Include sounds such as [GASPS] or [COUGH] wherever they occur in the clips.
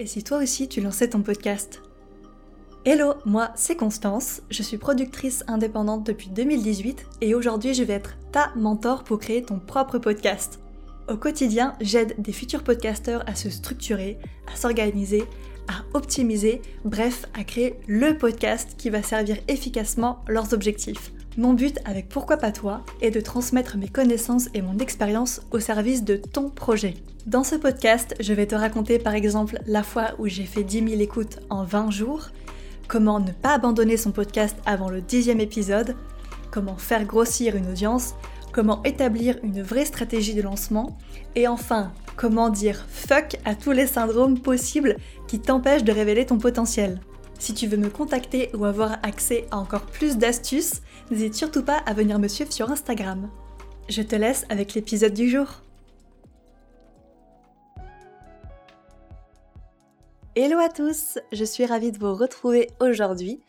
Et si toi aussi tu lançais ton podcast Hello, moi c'est Constance, je suis productrice indépendante depuis 2018 et aujourd'hui je vais être ta mentor pour créer ton propre podcast. Au quotidien, j'aide des futurs podcasteurs à se structurer, à s'organiser, à optimiser, bref, à créer le podcast qui va servir efficacement leurs objectifs. Mon but avec Pourquoi pas toi est de transmettre mes connaissances et mon expérience au service de ton projet. Dans ce podcast, je vais te raconter par exemple la fois où j'ai fait 10 000 écoutes en 20 jours, comment ne pas abandonner son podcast avant le dixième épisode, comment faire grossir une audience, comment établir une vraie stratégie de lancement, et enfin, comment dire fuck à tous les syndromes possibles qui t'empêchent de révéler ton potentiel. Si tu veux me contacter ou avoir accès à encore plus d'astuces, n'hésite surtout pas à venir me suivre sur Instagram. Je te laisse avec l'épisode du jour. Hello à tous, je suis ravie de vous retrouver aujourd'hui.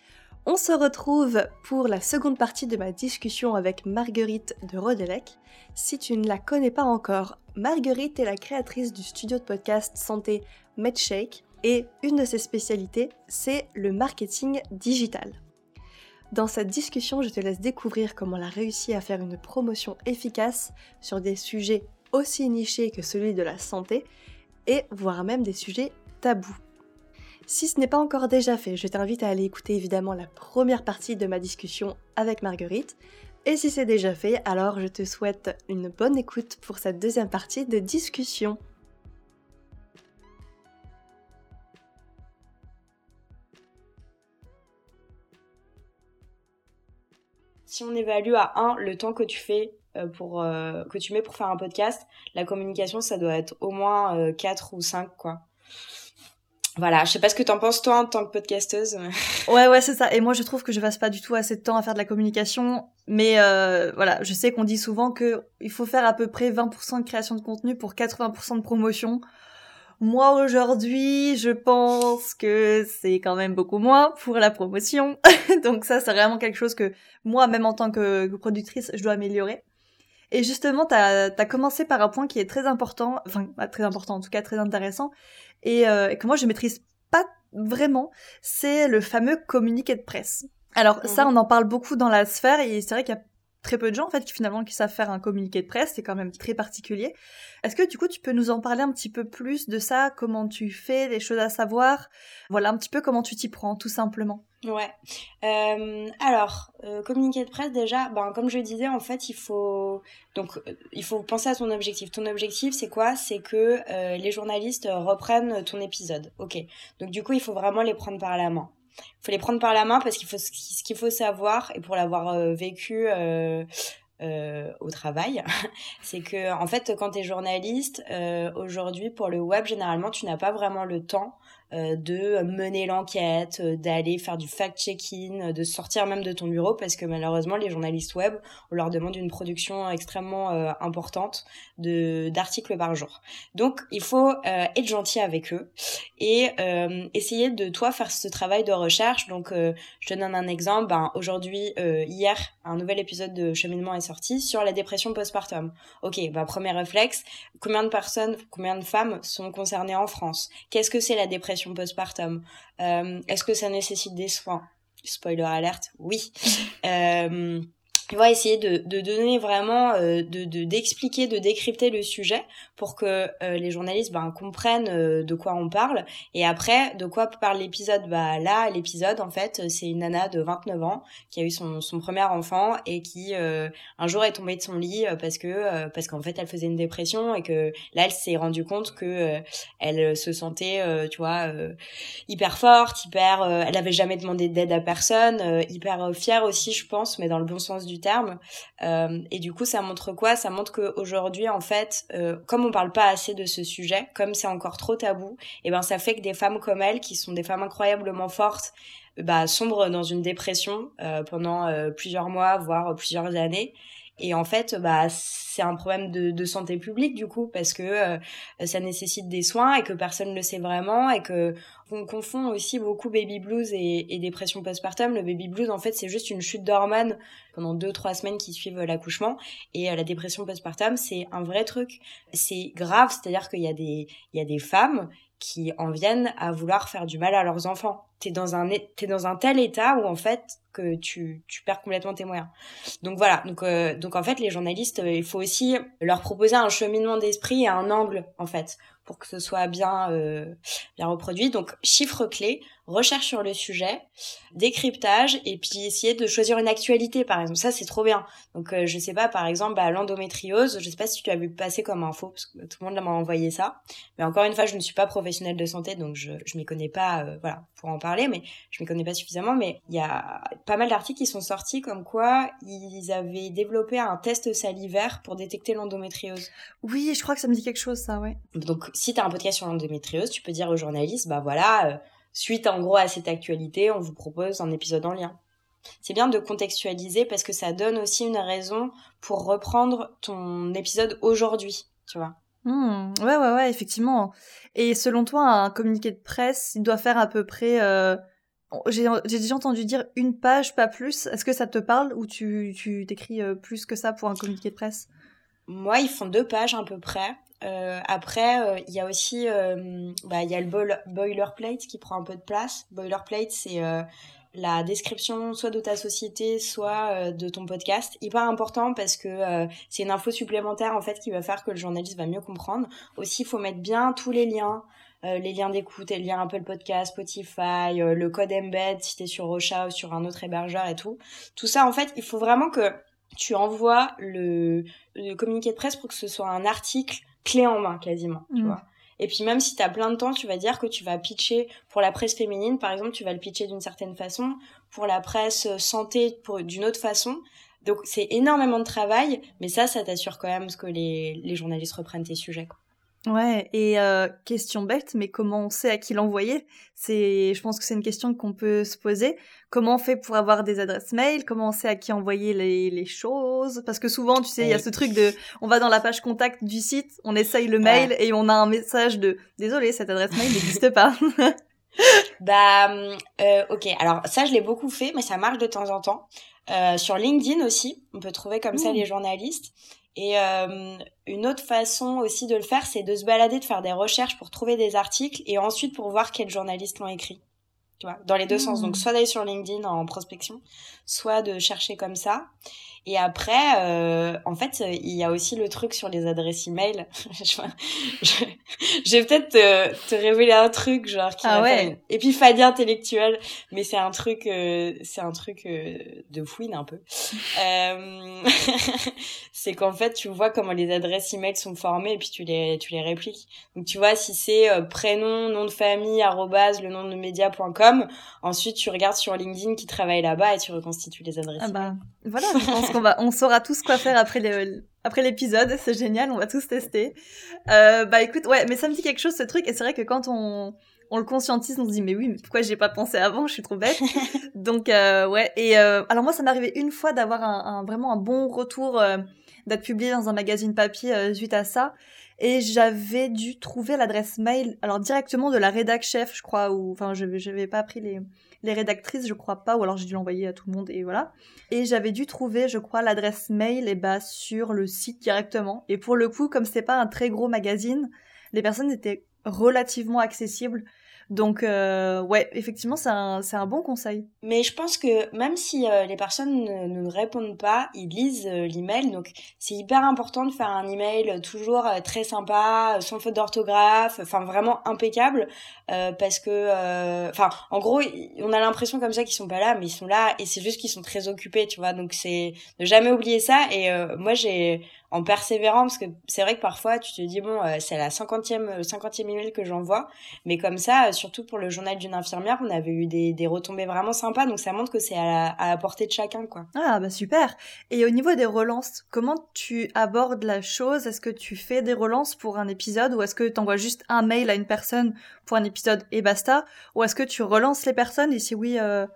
On se retrouve pour la seconde partie de ma discussion avec Marguerite de Rodelec. Si tu ne la connais pas encore, Marguerite est la créatrice du studio de podcast santé MedShake et une de ses spécialités, c'est le marketing digital. Dans cette discussion, je te laisse découvrir comment elle a réussi à faire une promotion efficace sur des sujets aussi nichés que celui de la santé et voire même des sujets tabous. Si ce n'est pas encore déjà fait, je t'invite à aller écouter évidemment la première partie de ma discussion avec Marguerite. Et si c'est déjà fait, alors je te souhaite une bonne écoute pour cette deuxième partie de discussion. Si on évalue à 1 le temps que tu fais euh, pour euh, que tu mets pour faire un podcast, la communication ça doit être au moins 4 euh, ou 5 quoi. Voilà, je sais pas ce que t'en penses toi en tant que podcasteuse. [LAUGHS] ouais, ouais, c'est ça. Et moi, je trouve que je passe pas du tout assez de temps à faire de la communication. Mais euh, voilà, je sais qu'on dit souvent que il faut faire à peu près 20% de création de contenu pour 80% de promotion. Moi, aujourd'hui, je pense que c'est quand même beaucoup moins pour la promotion. [LAUGHS] Donc ça, c'est vraiment quelque chose que moi, même en tant que, productrice, je dois améliorer. Et justement, t'as as commencé par un point qui est très important, enfin pas très important, en tout cas très intéressant, euh, et, que moi je maîtrise pas vraiment, c'est le fameux communiqué de presse. Alors ça, mhm. on en parle beaucoup dans la sphère et c'est vrai qu'il y a très peu de gens en fait qui finalement qui savent faire un communiqué de presse, c'est quand même très particulier. Est-ce que du coup tu peux nous en parler un petit peu plus de ça, comment tu fais, des choses à savoir, voilà un petit peu comment tu t'y prends tout simplement. Ouais. Euh, alors, euh, communiqué de presse déjà, ben comme je disais en fait, il faut donc euh, il faut penser à ton objectif. Ton objectif c'est quoi? C'est que les journalistes reprennent ton épisode. OK. Donc du coup, il faut vraiment les prendre par la main. Il faut les prendre par la main parce qu'il faut ce qu'il faut savoir et pour l'avoir euh, vécu euh, euh, au travail, [LAUGHS] c'est que en fait quand tu es journaliste aujourd'hui pour le web généralement tu n'as pas vraiment le temps de mener l'enquête, euh, d'aller faire du fact-checking, euh, de sortir même de ton bureau parce que malheureusement les journalistes web, on leur demande une production extrêmement importante d'articles par jour. Donc il faut être gentil avec eux et essayer de toi faire ce travail de recherche. Donc je te donne un exemple. Ben, aujourd'hui, hier, un nouvel épisode de Cheminement est sorti sur la dépression postpartum. Ok, bah premier réflexe, combien de personnes, combien de femmes sont concernées en France? Qu'est-ce que c'est la dépression? Postpartum euh, Est-ce que ça nécessite des soins? Spoiler alerte, oui. [LAUGHS] euh, va essayer de, de donner vraiment, euh, de d'expliquer, de, décrypter le sujet pour que euh, les journalistes ben, comprennent euh, de quoi on parle. Et après, de quoi parle l'épisode? Bah là, l'épisode, en fait, c'est une nana de 29 ans qui a eu son, son premier enfant et qui un jour est tombée de son lit parce que parce qu'en fait, elle faisait une dépression et que là, elle s'est rendue compte que elle se sentait, tu vois, hyper forte, hyper, elle avait jamais demandé d'aide à personne, hyper fière aussi, je pense, mais dans le bon sens du terme. Euh, et du coup, ça montre quoi? Ça montre qu'aujourd'hui, en fait, euh, comme on parle pas assez de ce sujet, comme c'est encore trop tabou, et eh ben ça fait que des femmes comme elle, qui sont des femmes incroyablement fortes, bah, sombrent dans une dépression euh, pendant plusieurs mois, voire plusieurs années. Et en fait, bah, c'est un problème de, de, santé publique du coup parce que euh, ça nécessite des soins et que personne ne le sait vraiment et que on confond aussi beaucoup baby blues et, et dépression postpartum. Le baby blues, en fait, c'est juste une chute d'hormones pendant deux trois semaines qui suivent l'accouchement et euh, la dépression postpartum, c'est un vrai truc. C'est grave, c'est-à-dire qu'il y a des il y a des femmes qui en viennent à vouloir faire du mal à leurs enfants. T'es dans un t'es dans un tel état où en fait que tu, tu perds complètement tes moyens. Donc voilà, donc euh, donc en fait les journalistes, euh, il faut aussi leur proposer un cheminement d'esprit et un angle en fait pour que ce soit bien euh, bien reproduit. Donc chiffres clés, recherche sur le sujet, décryptage et puis essayer de choisir une actualité par exemple. Ça c'est trop bien. Donc euh, je sais pas par exemple bah, l'endométriose, je sais pas si tu as vu passer comme info parce que tout le monde m'a envoyé ça. Mais encore une fois, je ne suis pas professionnelle de santé donc je je m'y connais pas euh, voilà pour en parler mais je m'y connais pas suffisamment mais il y a pas mal d'articles qui sont sortis comme quoi ils avaient développé un test salivaire pour détecter l'endométriose. Oui, je crois que ça me dit quelque chose ça, ouais. Donc si tu as un podcast sur l'endométriose, tu peux dire aux journalistes bah voilà euh, suite en gros à cette actualité, on vous propose un épisode en lien. C'est bien de contextualiser parce que ça donne aussi une raison pour reprendre ton épisode aujourd'hui, tu vois. Mmh, ouais, ouais, ouais, effectivement. Et selon toi, un communiqué de presse, il doit faire à peu près... Euh... J'ai déjà entendu dire une page, pas plus. Est-ce que ça te parle ou tu, t'écris euh, plus que ça pour un communiqué de presse? Moi, ils font deux pages à peu près. Euh, après, euh, il y a aussi, euh, bah, y a le boilerplate qui prend un peu de place. Boilerplate, c'est la description soit de ta société, soit de ton podcast. Hyper important parce que c'est une info supplémentaire en fait qui va faire que le journaliste va mieux comprendre. Aussi, il faut mettre bien tous les liens. les liens d'écoute, les liens Apple Podcast, Spotify, le code embed si t'es sur Rocha ou sur un autre hébergeur et tout. Tout ça, en fait, il faut vraiment que tu envoies le communiqué de presse pour que ce soit un article clé en main quasiment, tu mm. vois. Et puis même si tu as plein de temps, tu vas dire que tu vas pitcher pour la presse féminine, par exemple, tu vas le pitcher d'une certaine façon, pour la presse euh, santé pour d'une autre façon. Donc c'est énormément de travail, mais ça, ça t'assure quand même que les, les journalistes reprennent tes sujets. Quoi. Ouais, et euh, question bête, mais comment on sait à qui l'envoyer? C'est, je pense que c'est une question qu'on peut se poser. Comment on fait pour avoir des adresses mail? Comment on sait à qui envoyer les, les choses? Parce que souvent, tu sais, il y a ce truc de, on va dans la page contact du site, on essaye le mail et on a un message de, désolé, cette adresse mail n'existe pas. [LAUGHS] bah, euh, ok. Alors ça, je l'ai beaucoup fait, mais ça marche de temps en temps. Euh, sur LinkedIn aussi, on peut trouver comme ça les journalistes. Et euh, une autre façon aussi de le faire, c'est de se balader, de faire des recherches pour trouver des articles et ensuite pour voir quels journalistes l'ont écrit. Tu vois, dans les deux sens. Donc, mmh. soit d'aller sur LinkedIn en prospection, soit de chercher comme ça. Et après, euh, en fait, il y a aussi le truc sur les adresses email. [LAUGHS] je, [LAUGHS] je, vais peut-être te, te, révéler un truc, genre qui ah va faire une épiphanie intellectuelle, mais c'est un truc, euh, c'est un truc euh, de fouine un peu. [LAUGHS] Euh, [LAUGHS] c'est qu'en fait, tu vois comment les adresses email sont formées et puis tu les, tu les répliques. Donc tu vois si c'est euh, prénom, nom de famille, arrobase, le nom de média.com. Ensuite, tu regardes sur LinkedIn qui travaille là-bas et tu reconstitues les adresses. Ah bah voilà, je pense qu'on va, on saura tous quoi faire après les, après l'épisode. [LAUGHS] C'est génial, on va tous tester. Euh, bah écoute, ouais, mais ça me dit quelque chose ce truc. Et c'est vrai que quand on, on le conscientise, on se dit mais oui, mais pourquoi j'ai pas pensé avant? Je suis trop bête. [LAUGHS] Donc euh, ouais. Et euh, alors moi, ça m'est arrivé une fois d'avoir un, un, vraiment un bon retour, d'être publié dans un magazine papier euh, suite à ça. Et j'avais dû trouver l'adresse mail, alors directement de la rédac chef, je crois, ou enfin je n'avais pas pris les les rédactrices, je crois pas, ou alors j'ai dû l'envoyer à tout le monde et voilà. Et j'avais dû trouver, je crois, l'adresse mail et bah sur le site directement. Et pour le coup, comme c'est pas un très gros magazine, les personnes étaient relativement accessibles. Donc euh, ouais, effectivement, c'est un, un bon conseil. Mais je pense que même si euh, les personnes ne, répondent pas, ils lisent euh, l'email. Donc c'est hyper important de faire un email toujours euh, très sympa, sans faute d'orthographe, enfin vraiment impeccable, parce que, enfin, en gros, on a l'impression comme ça qu'ils sont pas là, mais ils sont là et c'est juste qu'ils sont très occupés, tu vois. Donc c'est ne jamais oublier ça. Et moi j'ai en persévérant parce que c'est vrai que parfois tu te dis bon euh, c'est la cinquantième cinquantième email que j'envoie. Mais comme ça euh, surtout pour le journal d'une infirmière on avait eu des, des retombées vraiment sympas. Donc ça montre que c'est à la, à la portée de chacun quoi. Ah bah super. Et au niveau des relances comment tu abordes la chose? Est-ce que tu fais des relances pour un épisode? Ou est-ce que tu envoies juste un mail à une personne pour un épisode et basta? Ou est-ce que tu relances les personnes? Et si oui euh,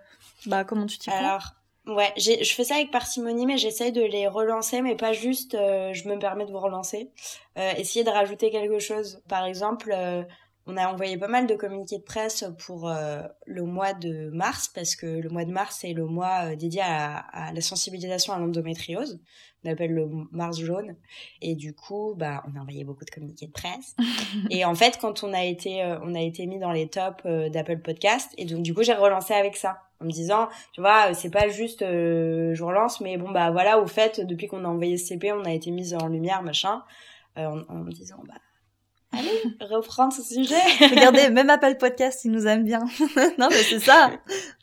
bah comment tu t'y prends? Alors Ouais, je fais ça avec parcimonie, mais j'essaye de les relancer, mais pas juste, euh, je me permets de vous relancer. Euh, essayer de rajouter quelque chose. Par exemple, euh, on a envoyé pas mal de communiqués de presse pour euh, le mois de mars, parce que le mois de mars est le mois dédié à, à, la sensibilisation à l'endométriose. On appelle le mars jaune. Et du coup, bah, on a envoyé beaucoup de communiqués de presse. [LAUGHS] et en fait, quand on a été, on a été mis dans les tops d'Apple Podcast, et donc du coup, j'ai relancé avec ça en me disant, tu vois, c'est pas juste euh, je relance, mais bon bah voilà, au fait, depuis qu'on a envoyé ce CP, on a été mise en lumière, machin, euh, en, me disant bah allez, [LAUGHS] reprendre ce sujet. Regardez, [LAUGHS] même Apple Podcast, il nous aime bien. [LAUGHS] non mais c'est ça.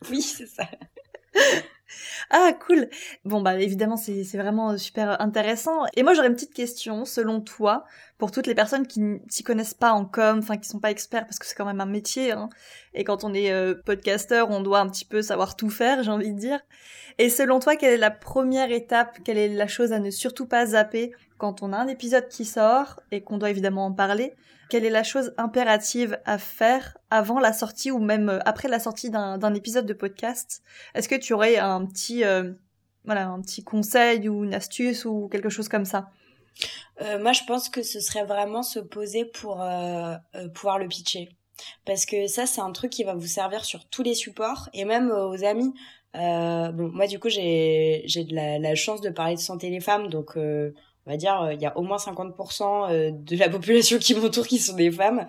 oui, c'est ça. Ah, cool. Bon, bah, évidemment, c'est vraiment euh, super intéressant. Et moi, j'aurais une petite question, selon toi, pour toutes les personnes qui s'y connaissent pas en com, enfin, qui sont pas experts, parce que c'est quand même un métier, hein. Et quand on est euh, podcasteur, on doit un petit peu savoir tout faire, j'ai envie de dire. Et selon toi, quelle est la première étape, quelle est la chose à ne surtout pas zapper quand on a un épisode qui sort et qu'on doit évidemment en parler? Quelle est la chose impérative à faire avant la sortie ou même euh, après la sortie d'un épisode de podcast? Est-ce que tu aurais un petit, euh, voilà, un petit conseil ou une astuce ou quelque chose comme ça? Euh, Moi, je pense que ce serait vraiment se poser pour pouvoir le pitcher. Parce que ça, c'est un truc qui va vous servir sur tous les supports et même aux amis. bon, moi, du coup, j'ai de la, chance de parler de santé les femmes, donc on va dire, euh, il y a au moins 50% euh, de la population qui [LAUGHS] m'entoure qui sont des femmes.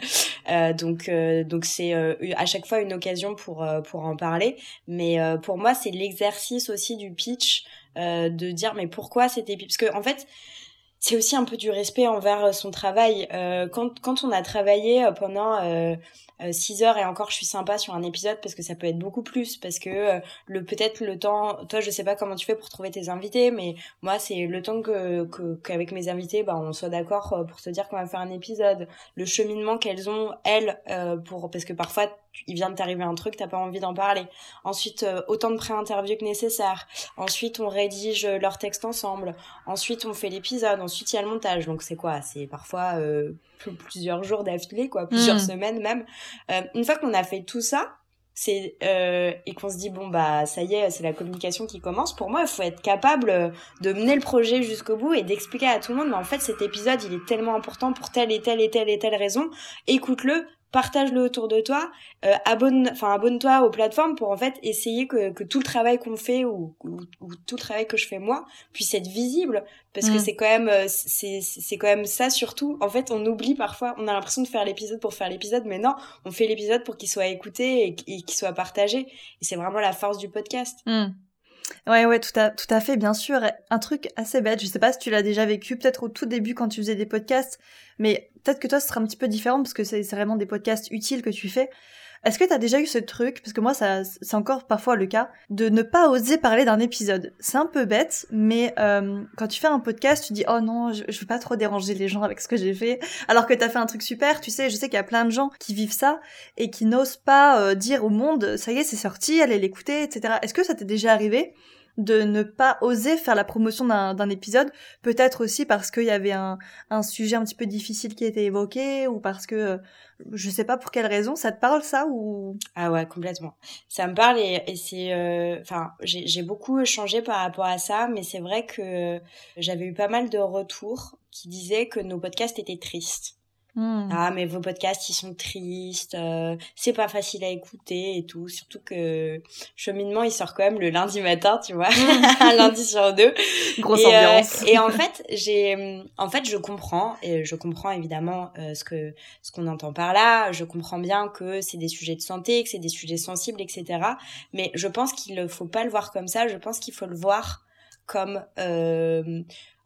Euh, donc, donc c'est à chaque fois une occasion pour pour en parler. Mais pour moi, c'est l'exercice aussi du pitch, de dire mais pourquoi c'était parce que en fait c'est aussi un peu du respect envers son travail. quand, quand on a travaillé pendant 6 heures et encore je suis sympa sur un épisode parce que ça peut être beaucoup plus parce que euh, le peut-être le temps toi je sais pas comment tu fais pour trouver tes invités mais moi c'est le temps que qu'avec mes invités bah on soit d'accord euh, pour se dire qu'on va faire un épisode le cheminement qu'elles ont elles euh, pour parce que parfois il vient de t'arriver un truc, t'as pas envie d'en parler. Ensuite, autant de pré-interview que nécessaire. Ensuite, on rédige leur texte ensemble. Ensuite, on fait l'épisode. Ensuite, il y a le montage. Donc, c'est quoi? C'est parfois [LAUGHS] plusieurs jours d'affilée, quoi, plusieurs hmm. semaines même. Euh, une fois qu'on a fait tout ça, c'est euh, et qu'on se dit bon bah ça y est c'est la communication qui commence pour moi il faut être capable de mener le projet jusqu'au bout et d'expliquer à tout le monde mais en fait cet épisode il est tellement important pour telle et telle et telle et telle raison écoute-le partage-le autour de toi, euh, abonne, enfin abonne-toi aux plateformes pour en fait essayer que, que tout le travail qu'on fait ou, ou, tout le travail que je fais moi puisse être visible parce que mm. c'est quand même euh, c'est c'est quand même ça surtout. En fait, on oublie parfois, on a l'impression de faire l'épisode pour faire l'épisode, mais non, on fait l'épisode pour qu'il soit écouté et, qu'il soit partagé. Et c'est vraiment la force du podcast. Mm. Ouais, ouais, tout à, tout à fait, bien sûr. Un truc assez bête, je sais pas si tu l'as déjà vécu, peut-être au tout début quand tu faisais des podcasts, mais peut-être que toi, ce sera un petit peu différent parce que c'est vraiment des podcasts utiles que tu fais. Est-ce que t'as déjà eu ce truc, parce que moi ça c'est encore parfois le cas, de ne pas oser parler d'un épisode? C'est un peu bête, mais euh, quand tu fais un podcast, tu dis oh non, je, veux pas trop déranger les gens avec ce que j'ai fait, alors que t'as fait un truc super. Tu sais, je sais qu'il y a plein de gens qui vivent ça et qui n'osent pas euh, dire au monde ça y est c'est sorti, allez l'écouter, etc. Est-ce que ça t'est déjà arrivé de ne pas oser faire la promotion d'un épisode, peut-être aussi parce qu'il y avait un, un, sujet un petit peu difficile qui était évoqué, ou parce que euh, je sais pas pour quelle raison, ça te parle ça ou? Ah ouais, complètement. Ça me parle et, et c'est, euh, enfin, j'ai beaucoup changé par rapport à ça, mais c'est vrai que j'avais eu pas mal de retours qui disaient que nos podcasts étaient tristes. Hmm. Ah, mais vos podcasts, ils sont tristes, euh, c'est pas facile à écouter et tout. Surtout que Cheminement, il sort quand même le lundi matin, tu vois, [LAUGHS] un lundi sur deux. Grosse euh, ambiance. et en fait, j'ai, en fait, je comprends et je comprends évidemment euh, ce que ce qu'on entend par là. Je comprends bien que c'est des sujets de santé, que c'est des sujets sensibles, etc. Mais je pense qu'il ne faut pas le voir comme ça. Je pense qu'il faut le voir comme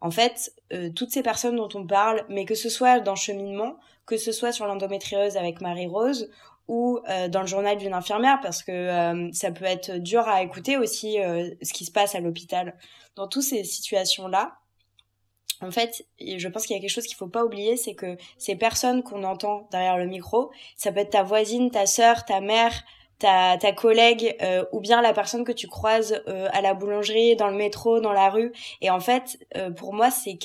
en fait, euh, toutes ces personnes dont on parle, mais que ce soit dans cheminement, que ce soit sur l'endométriose avec Marie-Rose ou euh, dans le journal d'une infirmière, parce que euh, ça peut être dur à écouter aussi ce qui se passe à l'hôpital. Dans toutes ces situations-là, en fait, je pense qu'il y a quelque chose qu'il faut pas oublier, c'est que ces personnes qu'on entend derrière le micro, ça peut être ta voisine, ta sœur, ta mère, ta, ta collègue euh, ou bien la personne que tu croises euh, à la boulangerie, dans le métro, dans la rue. Et en fait, euh, pour moi, c'est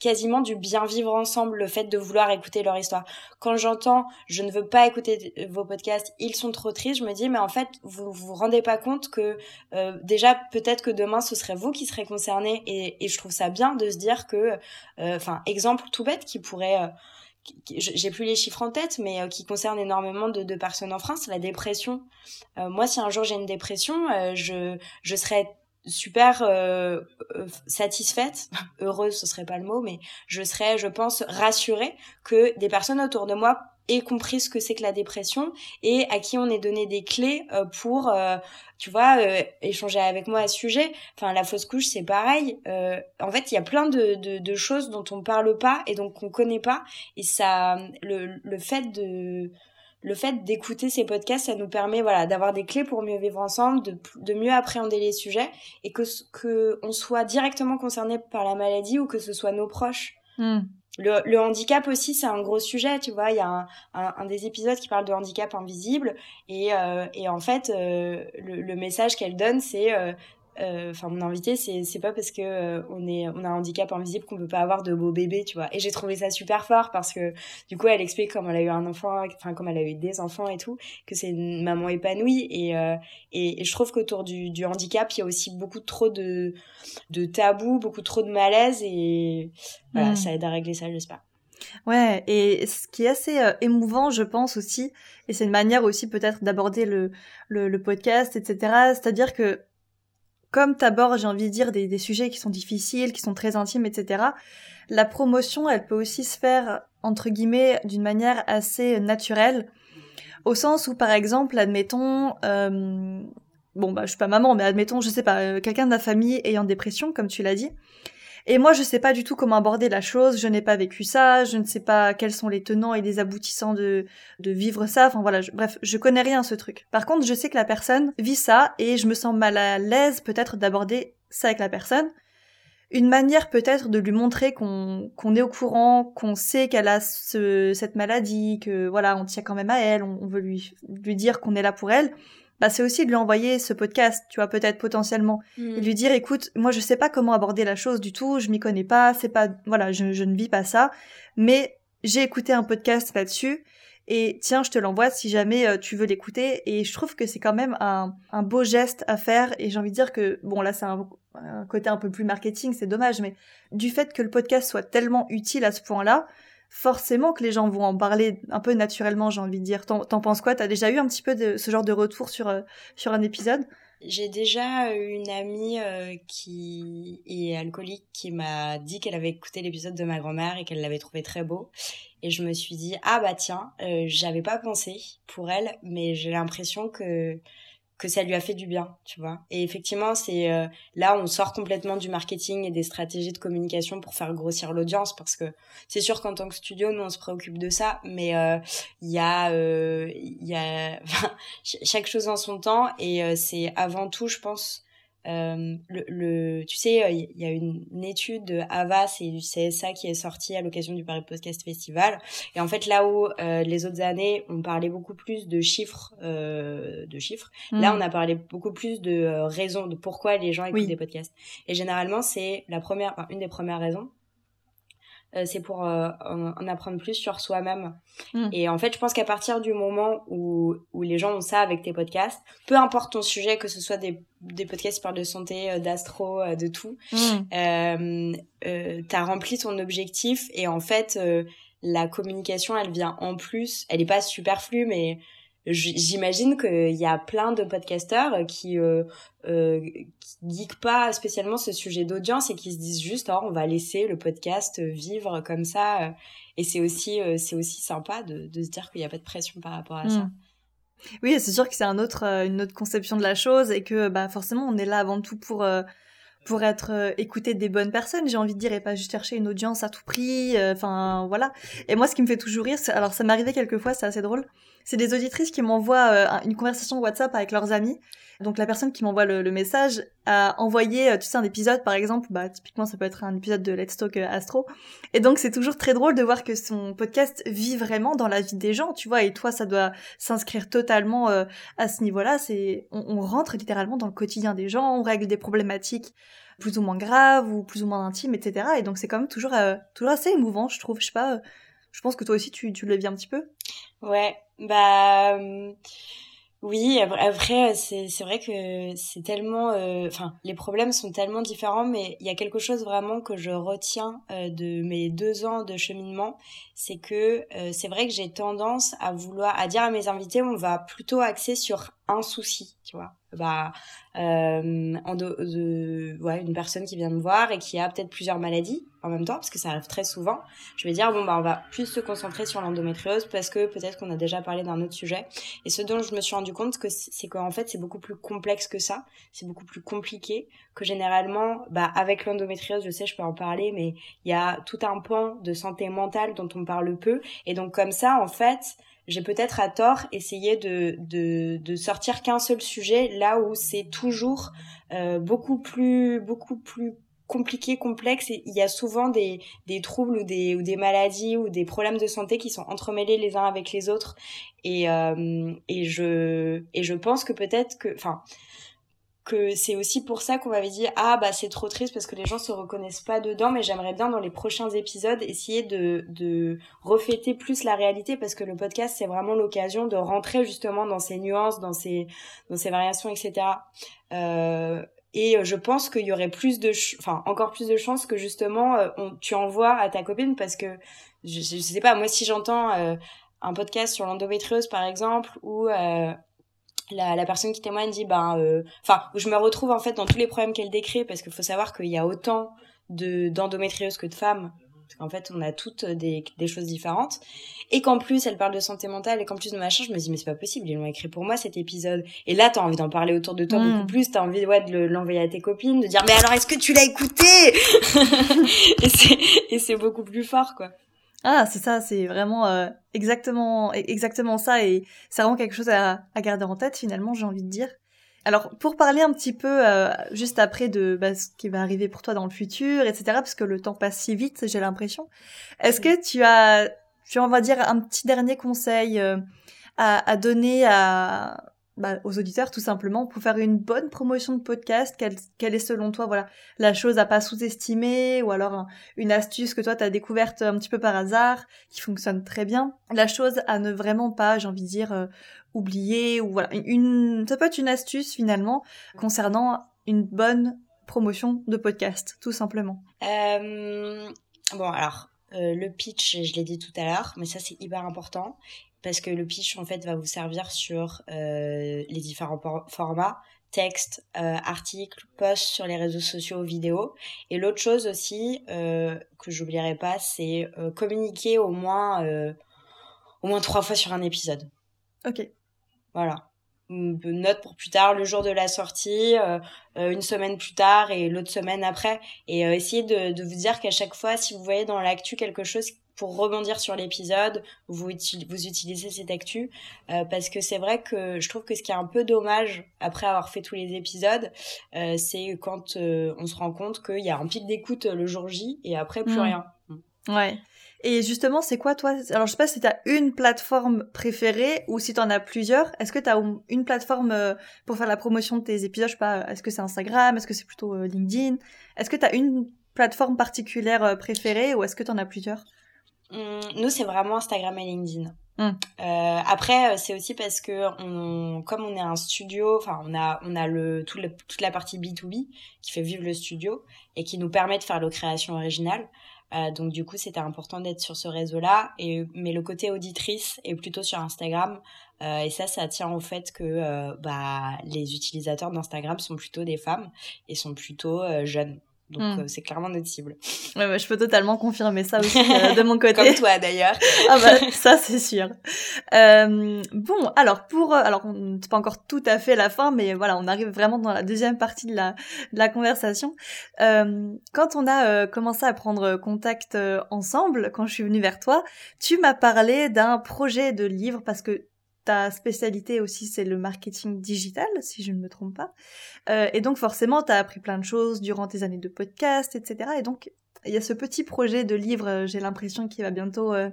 quasiment du bien vivre ensemble, le fait de vouloir écouter leur histoire. Quand j'entends je ne veux pas écouter vos podcasts, ils sont trop tristes, je me dis mais en fait vous vous rendez pas compte que déjà peut-être que demain ce serait vous qui serez concernés et, et je trouve ça bien de se dire que, enfin exemple tout bête qui pourrait j'ai plus les chiffres en tête, mais qui concerne énormément de, personnes en France, la dépression. moi, si un jour j'ai une dépression, je, je serais super euh, euh, satisfaite, [LAUGHS] heureuse ce serait pas le mot, mais je serais, je pense, rassurée que des personnes autour de moi aient compris ce que c'est que la dépression et à qui on ait donné des clés euh, pour, tu vois, échanger avec moi à ce sujet. Enfin, la fausse couche, c'est pareil. en fait, il y a plein de, de, de, choses dont on parle pas et donc on connaît pas. Et ça, le, le fait de le fait d'écouter ces podcasts, ça nous permet voilà d'avoir des clés pour mieux vivre ensemble, de, de mieux appréhender les sujets et que que on soit directement concerné par la maladie ou que ce soit nos proches. Hmm. Le, le, handicap aussi, c'est un gros sujet, tu vois. Il y a un, des épisodes qui parle de handicap invisible et, euh, et en fait, euh, le, le, message qu'elle donne, c'est euh, euh, enfin mon invité c'est c'est pas parce que euh, on est on a un handicap invisible qu'on peut pas avoir de beaux bébés tu vois et j'ai trouvé ça super fort parce que du coup elle explique comment elle a eu un enfant enfin comment elle a eu des enfants et tout que c'est une maman épanouie et euh, et, je trouve qu'autour du du handicap il y a aussi beaucoup trop de de tabous beaucoup trop de malaise et voilà hmm. ça aide à régler ça j'espère Ouais, et ce qui est assez émouvant, je pense aussi, et c'est une manière aussi peut-être d'aborder le, le, le, podcast, etc. C'est-à-dire que comme t'abordes, j'ai envie de dire, des, sujets qui sont difficiles, qui sont très intimes, etc., la promotion, elle peut aussi se faire, entre guillemets, d'une manière assez naturelle, au sens où, par exemple, admettons, euh, bon, bah, je suis pas maman, mais admettons, je sais pas, euh, quelqu'un de la famille ayant dépression, comme tu l'as dit, et moi, je sais pas du tout comment aborder la chose, je n'ai pas vécu ça, je ne sais pas quels sont les tenants et les aboutissants de, de vivre ça, enfin voilà, bref, je connais rien à ce truc. Par contre, je sais que la personne vit ça et je me sens mal à l'aise peut-être d'aborder ça avec la personne. Une manière peut-être de lui montrer qu'on qu'on est au courant, qu'on sait qu'elle a ce, cette maladie, que voilà, on tient quand même à elle, on, on veut lui, lui dire qu'on est là pour elle bah c'est aussi de lui envoyer ce podcast, tu vois, peut-être potentiellement, et mm. lui dire, écoute, moi je sais pas comment aborder la chose du tout, je m'y connais pas, c'est pas, voilà, je, je, ne vis pas ça, mais j'ai écouté un podcast là-dessus, et tiens, je te l'envoie si jamais euh, tu veux l'écouter, et je trouve que c'est quand même un, un, beau geste à faire, et j'ai envie de dire que, bon là c'est un, un côté un peu plus marketing, c'est dommage, mais du fait que le podcast soit tellement utile à ce point-là, forcément que les gens vont en parler un peu naturellement, j'ai envie de dire. T'en, penses quoi? T'as déjà eu un petit peu de ce genre de retour sur, euh, sur un épisode? J'ai déjà eu une amie euh, qui est alcoolique qui m'a dit qu'elle avait écouté l'épisode de ma grand-mère et qu'elle l'avait trouvé très beau. Et je me suis dit, ah bah tiens, euh, j'avais pas pensé pour elle, mais j'ai l'impression que que ça lui a fait du bien, tu vois. Et effectivement, c'est euh, là on sort complètement du marketing et des stratégies de communication pour faire grossir l'audience parce que c'est sûr qu'en tant que studio, nous on se préoccupe de ça, mais euh, il y a euh, il y a [LAUGHS] chaque chose en son temps et c'est avant tout, je pense, euh, le, le, tu sais, il euh, y a une, étude de Havas et du CSA qui est sortie à l'occasion du Paris Podcast Festival. Et en fait, là où euh, les autres années, on parlait beaucoup plus de chiffres, euh, de chiffres, hmm. là, on a parlé beaucoup plus de euh, raisons, de pourquoi les gens écoutent des podcasts. Et généralement, c'est la première, enfin, une des premières raisons, c'est pour euh, en, apprendre plus sur soi-même. Hmm. Et en fait, je pense qu'à partir du moment où, où les gens ont ça avec tes podcasts, peu importe ton sujet, que ce soit des, des podcasts qui parlent de santé, euh, d'astro, de tout, euh, t'as rempli ton objectif et en fait, la communication, elle vient en plus. Elle est pas superflue, mais j'imagine qu'il y a plein de podcasteurs qui euh, euh, qui pas spécialement ce sujet d'audience et qui se disent juste oh, on va laisser le podcast vivre comme ça et c'est aussi euh, c'est aussi sympa de, de se dire qu'il n'y a pas de pression par rapport à ça. Hmm. Oui, c'est sûr que c'est un autre euh, une autre conception de la chose et que bah forcément on est là avant tout pour pour être écouté des bonnes personnes, j'ai envie de dire, et pas juste chercher une audience à tout prix. Enfin, voilà. Et moi, ce qui me fait toujours rire, alors ça m'est arrivé quelques fois, c'est assez drôle c'est des auditrices qui m'envoient euh, une conversation WhatsApp avec leurs amis. Donc la personne qui m'envoie le, message, à envoyer, euh, tu sais, un épisode, par exemple, bah, typiquement, ça peut être un épisode de Let's Talk euh, Astro. Et donc, c'est toujours très drôle de voir que son podcast vit vraiment dans la vie des gens, tu vois, et toi, ça doit s'inscrire totalement à ce niveau-là. C'est, on, rentre littéralement dans le quotidien des gens, on règle des problématiques plus ou moins graves ou plus ou moins intimes, etc. Et donc, c'est quand même toujours, toujours assez émouvant, je trouve. Je sais pas, je pense que toi aussi, tu le vis un petit peu. Ouais, bah... Oui, après, c'est c'est vrai que c'est tellement euh, enfin les problèmes sont tellement différents mais il y a quelque chose vraiment que je retiens euh, de mes deux ans de cheminement, c'est que euh, c'est vrai que j'ai tendance à vouloir à dire à mes invités on va plutôt axer sur un souci, tu vois. Bah euh, de, une personne qui vient me voir et qui a peut-être plusieurs maladies en même temps, parce que ça arrive très souvent, je vais dire, bon, bah, on va plus se concentrer sur l'endométriose parce que peut-être qu'on a déjà parlé d'un autre sujet. Et ce dont je me suis rendu compte, c'est qu'en fait, c'est beaucoup plus complexe que ça, c'est beaucoup plus compliqué, que généralement, bah, avec l'endométriose, je sais, je peux en parler, mais il y a tout un pan de santé mentale dont on parle peu. Et donc, comme ça, en fait, j'ai peut-être à tort essayé de, de, de sortir qu'un seul sujet là où c'est toujours euh, beaucoup plus beaucoup plus compliqué, complexe et il y a souvent des, des troubles ou des, ou des maladies ou des problèmes de santé qui sont entremêlés les uns avec les autres. Et, euh, et je et je pense que peut-être que enfin que c'est aussi pour ça qu'on m'avait dit ah bah c'est trop triste parce que les gens se reconnaissent pas dedans mais j'aimerais bien dans les prochains épisodes essayer de de refléter plus la réalité parce que le podcast c'est vraiment l'occasion de rentrer justement dans ces nuances dans ces dans ces variations etc euh, et je pense qu'il y aurait plus de enfin encore plus de chances que justement euh, on, tu envoies à ta copine parce que je, je sais pas moi si j'entends euh, un podcast sur l'endométriose par exemple ou euh, la, la personne qui témoigne dit ben euh, enfin où je me retrouve en fait dans tous les problèmes qu'elle décrit parce qu'il faut savoir qu'il y a autant de d'endométriose que de femmes. Parce qu'en fait on a toutes des, des choses différentes. Et qu'en plus elle parle de santé mentale et qu'en plus de machin je me dis mais c'est pas possible ils l'ont écrit pour moi cet épisode. Et là t'as envie d'en parler autour de toi beaucoup mm. plus t'as envie ouais de l'envoyer à tes copines de dire mais alors est-ce que tu l'as écouté? [LAUGHS] Et c'est et c'est beaucoup plus fort quoi ah, c'est ça, c'est vraiment euh, exactement, e-, exactement ça, et c'est vraiment quelque chose à, garder en tête finalement, j'ai envie de dire. Alors, pour parler un petit peu euh, juste après de bah, ce qui va arriver pour toi dans le futur, etc., parce que le temps passe si vite, j'ai l'impression. Est-ce que tu as, tu on va dire, un petit dernier conseil euh, à donner à bah, aux auditeurs tout simplement pour faire une bonne promotion de podcast quelle, quelle est selon toi voilà la chose à pas sous-estimer ou alors une astuce que toi tu as découverte un petit peu par hasard qui fonctionne très bien. La chose à ne vraiment pas j'ai envie de dire euh, oublier ou voilà une ça peut être une astuce finalement concernant une bonne promotion de podcast tout simplement. Euh, bon alors euh, le pitch, je l'ai dit tout à l'heure, mais ça c'est hyper important parce que le pitch en fait va vous servir sur euh, les différents formats texte, euh, article, post sur les réseaux sociaux, vidéos. Et l'autre chose aussi que j'oublierai pas, c'est communiquer au moins au moins trois fois sur un épisode. Ok. Voilà. Note pour plus tard, le jour de la sortie, euh, une semaine plus tard et l'autre semaine après. Et essayer de, de vous dire qu'à chaque fois, si vous voyez dans l'actu quelque chose pour rebondir sur l'épisode, vous, vous utilisez cette actu. Euh, parce que c'est vrai que je trouve que ce qui est un peu dommage après avoir fait tous les épisodes, euh, c'est quand euh, on se rend compte qu'il y a un pic d'écoute le jour J et après plus mmh. rien. Ouais. Et justement, c'est quoi toi? Alors je sais pas si tu as une plateforme préférée ou si tu en as plusieurs. Est-ce que tu as une plateforme euh, pour faire la promotion de tes épisodes? Je sais pas, est-ce que c'est Instagram? Est-ce que c'est plutôt euh, LinkedIn? Est-ce que tu as une plateforme particulière euh, préférée ou est-ce que tu en as plusieurs? Hum, nous, c'est vraiment Instagram et LinkedIn. Euh, après, c'est aussi parce que on, comme on est un studio, enfin, on a, on a le, tout le, toute la partie B2B qui fait vivre le studio et qui nous permet de faire nos créations originales. Euh, donc du coup, c'était important d'être sur ce réseau-là. Et mais le côté auditrice est plutôt sur Instagram. Euh, et ça, ça tient au fait que euh, bah les utilisateurs d'Instagram sont plutôt des femmes et sont plutôt jeunes. Donc hmm. euh, c'est clairement notre cible. Ouais, bah, je peux totalement confirmer ça aussi euh, [LAUGHS] de mon côté. Comme toi d'ailleurs. ah bah ça c'est sûr. Euh, bon, alors pour euh, alors c'est pas encore tout à fait la fin, mais voilà, on arrive vraiment dans la deuxième partie de la de la conversation. quand on a commencé à prendre contact ensemble, quand je suis venue vers toi, tu m'as parlé d'un projet de livre parce que ta spécialité aussi, c'est le marketing digital, si je ne me trompe pas. Euh, et donc forcément, tu as appris plein de choses durant tes années de podcast, etc. Et donc, il y a ce petit projet de livre, euh, j'ai l'impression qu'il va bientôt, euh,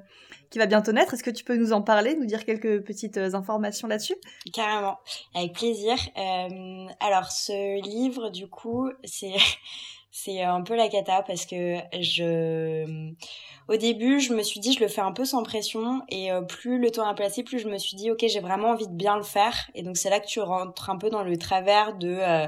qui va bientôt naître. Est-ce que tu peux nous en parler, nous dire quelques petites informations là-dessus? Carrément, avec plaisir. alors, ce livre, du coup, c'est c'est un peu la cata parce que je au début je me suis dit je le fais un peu sans pression et euh, plus le temps a passé plus je me suis dit ok j'ai vraiment envie de bien le faire. Et donc c'est là que tu rentres un peu dans le travers de euh,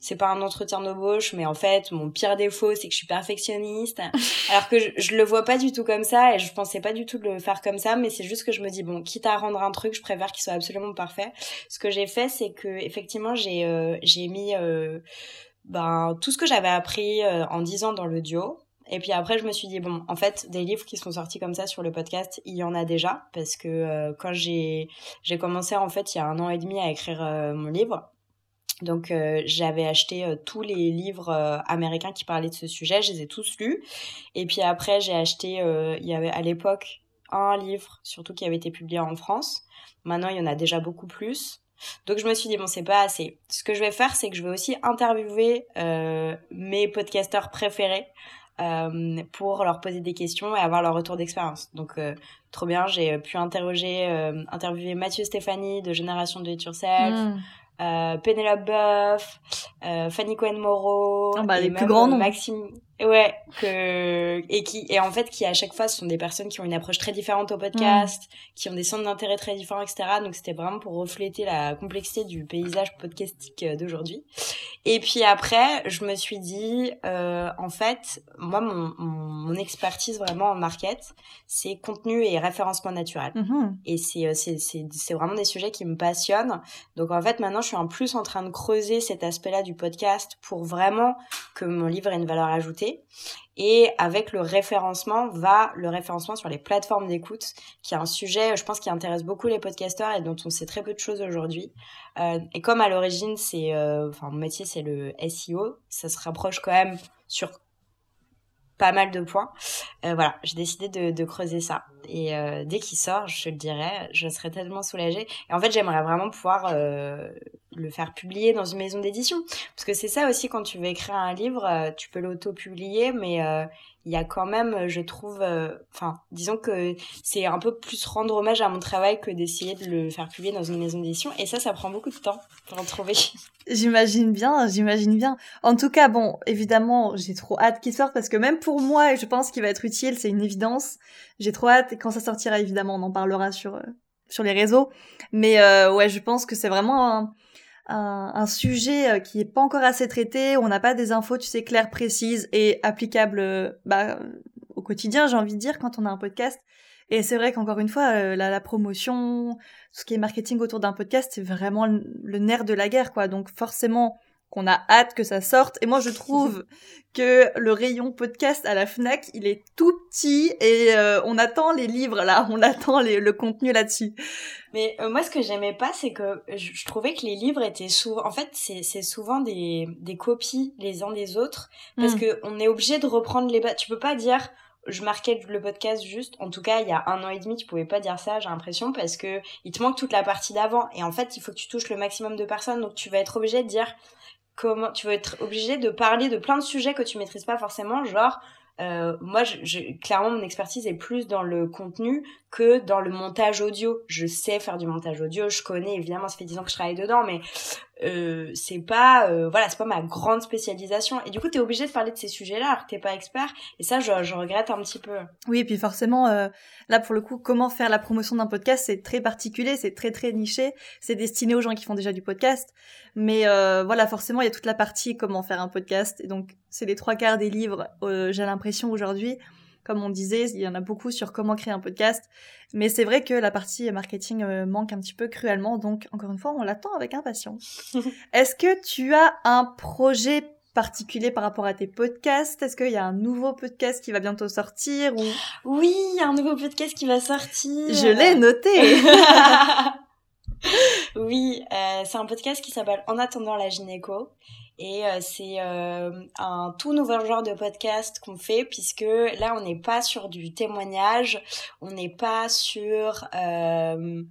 c'est pas un entretien d'embauche mais en fait mon pire défaut c'est que je suis perfectionniste. [LAUGHS] Alors que je, je, le vois pas du tout comme ça et je pensais pas du tout de le faire comme ça mais c'est juste que je me dis bon quitte à rendre un truc je préfère qu'il soit absolument parfait. Ce que j'ai fait c'est que effectivement j'ai euh, j'ai mis ben, tout ce que j'avais appris euh, en 10 ans dans le duo. Et puis après, je me suis dit, bon, en fait, des livres qui sont sortis comme ça sur le podcast, il y en a déjà. Parce que euh, quand j'ai commencé, en fait, il y a un an et demi à écrire euh, mon livre, donc j'avais acheté tous les livres américains qui parlaient de ce sujet, je les ai tous lus. Et puis après j'ai acheté, il y avait à l'époque un livre surtout qui avait été publié en France. Maintenant il y en a déjà beaucoup plus. Donc je me suis dit bon c'est pas assez. Ce que je vais faire c'est que je vais aussi interviewer euh, mes podcasteurs préférés euh, pour leur poser des questions et avoir leur retour d'expérience. Donc euh, trop bien, j'ai pu interroger, interviewer Mathieu Stéphanie de Génération de It Yourself. Mm. Euh, Fanny Cohen Moreau, ah bah, les plus grands noms. Maxime, Ouais, que et qui et en fait qui à chaque fois ce sont des personnes qui ont une approche très différente au podcast, qui ont des centres d'intérêt très différents, etc. Donc c'était vraiment pour refléter la complexité du paysage podcastique euh, d'aujourd'hui. Et puis après, je me suis dit, euh, en fait, moi mon, mon, expertise vraiment en market, c'est contenu et référencement naturel. Mm-hmm. Et c'est euh, c'est c'est c'est vraiment des sujets qui me passionnent. Donc en fait maintenant je suis en plus en train de creuser cet aspect-là du podcast pour vraiment que mon livre ait une valeur ajoutée et avec le référencement va le référencement sur les plateformes d'écoute, qui est un sujet, je pense, qui intéresse beaucoup les podcasteurs et dont on sait très peu de choses aujourd'hui. Euh, et comme à l'origine, c'est, euh, enfin, mon métier c'est le SEO, ça se rapproche quand même sur pas mal de points. Euh, voilà, j'ai décidé de, creuser ça. Et dès qu'il sort, je le dirai, je serai tellement soulagée. Et en fait, j'aimerais vraiment pouvoir le faire publier dans une maison d'édition. Parce que c'est ça aussi, quand tu veux écrire un livre, euh, tu peux l'auto-publier, mais euh, il y a quand même, je trouve, euh, enfin, disons que c'est un peu plus rendre hommage à mon travail que d'essayer de le faire publier dans une maison d'édition. Et ça, ça prend beaucoup de temps pour en trouver. [LAUGHS] J'imagine bien, j'imagine bien. En tout cas, bon, évidemment, j'ai trop hâte qu'il sorte parce que même pour moi, je pense qu'il va être utile, c'est une évidence. J'ai trop hâte et quand ça sortira, évidemment, on en parlera sur sur les réseaux. Mais ouais, je pense que c'est vraiment un un, sujet euh, qui est pas encore assez traité, on n'a pas des infos, tu sais, claires, précises et applicables euh, bah, au quotidien, j'ai envie de dire, quand on a un podcast. Et c'est vrai qu'encore une fois, euh, la, la, promotion, tout ce qui est marketing autour d'un podcast, c'est vraiment le nerf de la guerre, quoi. Donc forcément, qu'on a hâte que ça sorte. Et moi, je trouve [LAUGHS] que le rayon podcast à la Fnac, il est tout petit et euh, on attend les livres là, on attend le contenu là-dessus. Mais euh, moi, ce que j'aimais pas, c'est que je, trouvais que les livres étaient souvent, en fait, c'est souvent des, des copies les uns des autres parce mm. que on est obligé de reprendre les. Tu peux pas dire je marquais le podcast juste, en tout cas il y a un an et demi, tu pouvais pas dire ça, j'ai l'impression, parce que il te manque toute la partie d'avant. Et en fait, il faut que tu touches le maximum de personnes, donc tu vas être obligé de dire comment tu vas être obligé de parler de plein de sujets que tu maîtrises pas forcément, genre euh, moi, je, clairement, mon expertise est plus dans le contenu que dans le montage audio. Je sais faire du montage audio, je connais, évidemment, ça fait 10 ans que je travaille dedans, mais euh, c'est pas euh, voilà c'est pas ma grande spécialisation. Et du coup t'es obligé de parler de ces sujets-là t'es pas expert. Et ça je, regrette un petit peu. Oui et puis forcément euh, là pour le coup comment faire la promotion d'un podcast c'est très particulier c'est très très niché. C'est destiné aux gens qui font déjà du podcast. Mais voilà forcément il y a toute la partie comment faire un podcast. Et donc c'est les trois quarts des livres j'ai l'impression aujourd'hui comme on disait, il y en a beaucoup sur comment créer un podcast. Mais c'est vrai que la partie marketing euh, manque un petit peu cruellement. Donc, encore une fois, on l'attend avec impatience. [LAUGHS] Est-ce que tu as un projet particulier par rapport à tes podcasts? Est-ce qu'il y a un nouveau podcast qui va bientôt sortir ou... Oui, il y a un nouveau podcast qui va sortir. Je l'ai noté. [LAUGHS] oui, euh, c'est un podcast qui s'appelle En attendant la gynéco. Et euh, c'est euh, un tout nouveau genre de podcast qu'on fait puisque là on n'est pas sur du témoignage, on n'est pas sur euh,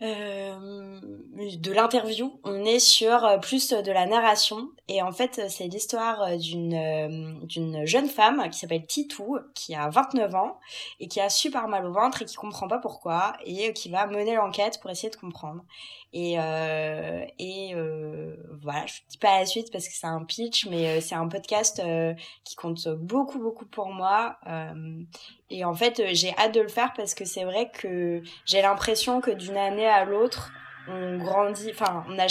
de l'interview, on est sur euh, plus de la narration et en fait c'est l'histoire d'une euh, d'une jeune femme qui s'appelle Titou qui a 29 ans et qui a super mal au ventre et qui comprend pas pourquoi et qui va mener l'enquête pour essayer de comprendre. Et euh, et euh, voilà, je dis pas la suite parce que c'est un pitch mais c'est un podcast qui compte beaucoup beaucoup pour moi et en fait j'ai hâte de le faire parce que c'est vrai que j'ai l'impression que d'une année à l'autre, on grandit. Enfin, on a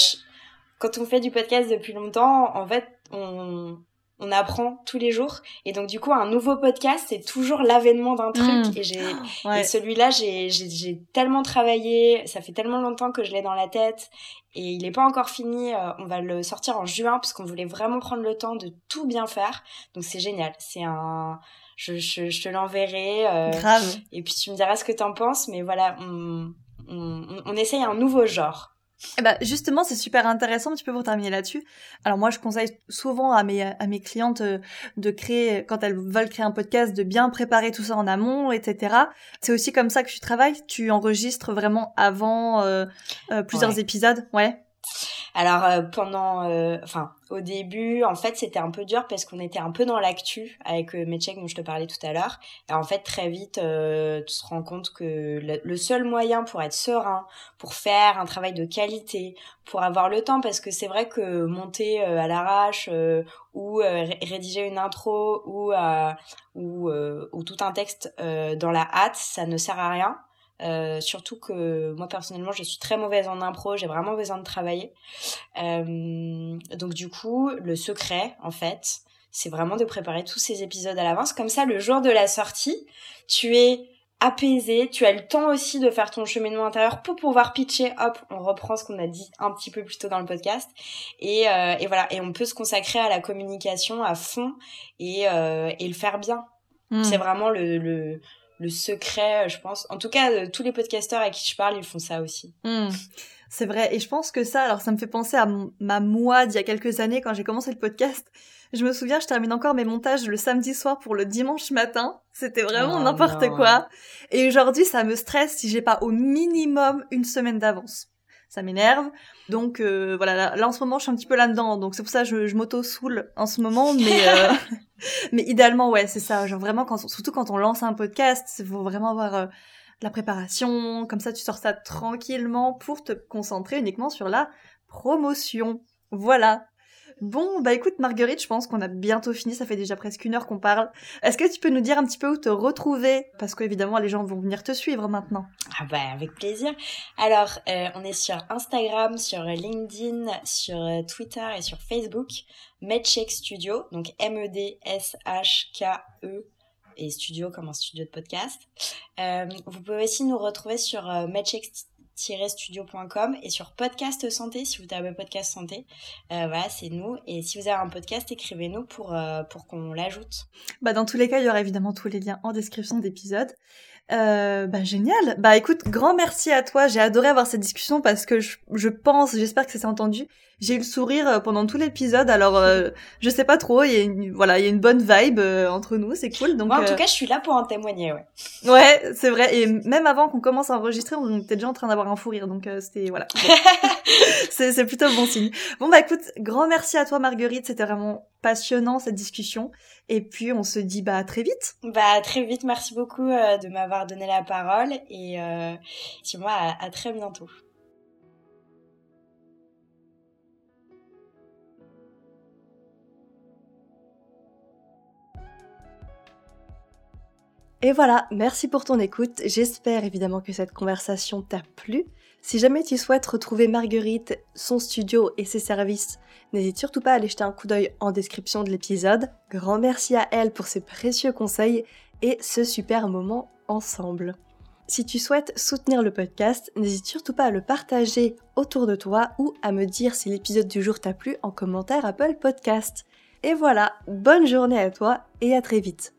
quand on fait du podcast depuis longtemps, en fait, on, on apprend tous les jours. Et donc, du coup, un nouveau podcast, c'est toujours l'avènement d'un truc. Mmh. Et j'ai, [GASPS] et celui-là, j'ai, j'ai, tellement travaillé. Ça fait tellement longtemps que je l'ai dans la tête. Et il n'est pas encore fini. Euh, on va le sortir en juin parce qu'on voulait vraiment prendre le temps de tout bien faire. Donc, c'est génial. C'est un, je, je, je te l'enverrai. Euh, Grave. Et puis, tu me diras ce que t'en penses. Mais voilà, on, on, essaye un nouveau genre. Eh ben, justement, c'est super intéressant, un petit peu pour terminer là-dessus. Alors moi, je conseille souvent à mes, à mes clientes euh, de créer, quand elles veulent créer un podcast, de bien préparer tout ça en amont, etc. C'est aussi comme ça que tu travailles Tu enregistres vraiment avant euh, euh, plusieurs épisodes Ouais alors euh, pendant, euh, enfin au début, en fait, c'était un peu dur parce qu'on était un peu dans l'actu avec euh, dont je te parlais tout à l'heure. Et en fait, très vite, euh, tu te rends compte que le, seul moyen pour être serein, pour faire un travail de qualité, pour avoir le temps, parce que c'est vrai que monter à l'arrache ou rédiger une intro ou, ou, ou tout un texte dans la hâte, ça ne sert à rien. Euh, surtout que moi personnellement je suis très mauvaise en impro, j'ai vraiment besoin de travailler. Euh, donc du coup le secret en fait c'est vraiment de préparer tous ces épisodes à l'avance. Comme ça le jour de la sortie tu es apaisé, tu as le temps aussi de faire ton cheminement intérieur pour pouvoir pitcher, hop, on reprend ce qu'on a dit un petit peu plus tôt dans le podcast, et, euh, et voilà, et on peut se consacrer à la communication à fond et, et le faire bien. Hmm. C'est vraiment le, le, le secret, je pense. En tout cas, euh, tous les podcasteurs à qui je parle, ils font ça aussi. Hmm. C'est vrai. Et je pense que ça, alors ça me fait penser à ma moi d'il y a quelques années quand j'ai commencé le podcast. Je me souviens, je termine encore mes montages le samedi soir pour le dimanche matin. C'était vraiment oh n'importe quoi. Et aujourd'hui, ça me stresse si j'ai pas au minimum une semaine d'avance ça m'énerve. Donc euh, voilà, là, en ce moment je suis un petit peu là-dedans, donc c'est pour ça que je, je m'auto-soule en ce moment, mais euh, [LAUGHS] [LAUGHS] mais idéalement ouais c'est ça, genre vraiment quand surtout quand on lance un podcast, il faut vraiment avoir euh, la préparation, comme ça tu sors ça tranquillement pour te concentrer uniquement sur la promotion. Voilà. Bon, bah écoute Marguerite, je pense qu'on a bientôt fini, ça fait déjà presque une heure qu'on parle. Est-ce que tu peux nous dire un petit peu où te retrouver? Parce qu'évidemment, les gens vont venir te suivre maintenant. Ah bah avec plaisir. Alors, euh, on est sur Instagram, sur LinkedIn, sur euh, Twitter et sur Facebook. Medcheck Studio, donc M-E-D-S-H-K-E et studio comme un studio de podcast. Euh, vous pouvez aussi nous retrouver sur Medcheck studio.com et sur podcast santé si vous avez un podcast santé euh, voilà c'est nous et si vous avez un podcast écrivez-nous pour euh, pour qu'on l'ajoute bah dans tous les cas il y aura évidemment tous les liens en description d'épisode euh, bah génial. Bah écoute, grand merci à toi. J'ai adoré avoir cette discussion parce que je, je pense, j'espère que ça s'est entendu. J'ai eu le sourire euh, pendant tout l'épisode. Alors euh, je sais pas trop. Il y a une, voilà, il y a une bonne vibe euh, entre nous. C'est cool. Donc moi en tout cas, je suis là pour en témoigner. Ouais. Ouais, c'est vrai. Et même avant qu'on commence à enregistrer, on était déjà en train d'avoir un fou rire. Donc c'était voilà. [LAUGHS] [LAUGHS] c'est c'est plutôt bon signe. Bon bah écoute, grand merci à toi Marguerite. C'était vraiment passionnant cette discussion. Et puis on se dit bah très vite. Bah très vite, merci beaucoup euh, de m'avoir donné la parole et euh, moi à, à très bientôt. Et voilà, merci pour ton écoute. J'espère évidemment que cette conversation t'a plu. Si jamais tu souhaites retrouver Marguerite, son studio et ses services, n'hésite surtout pas à aller jeter un coup d'œil en description de l'épisode. Grand merci à elle pour ses précieux conseils et ce super moment ensemble. Si tu souhaites soutenir le podcast, n'hésite surtout pas à le partager autour de toi ou à me dire si l'épisode du jour t'a plu en commentaire Apple Podcast. Et voilà, bonne journée à toi et à très vite.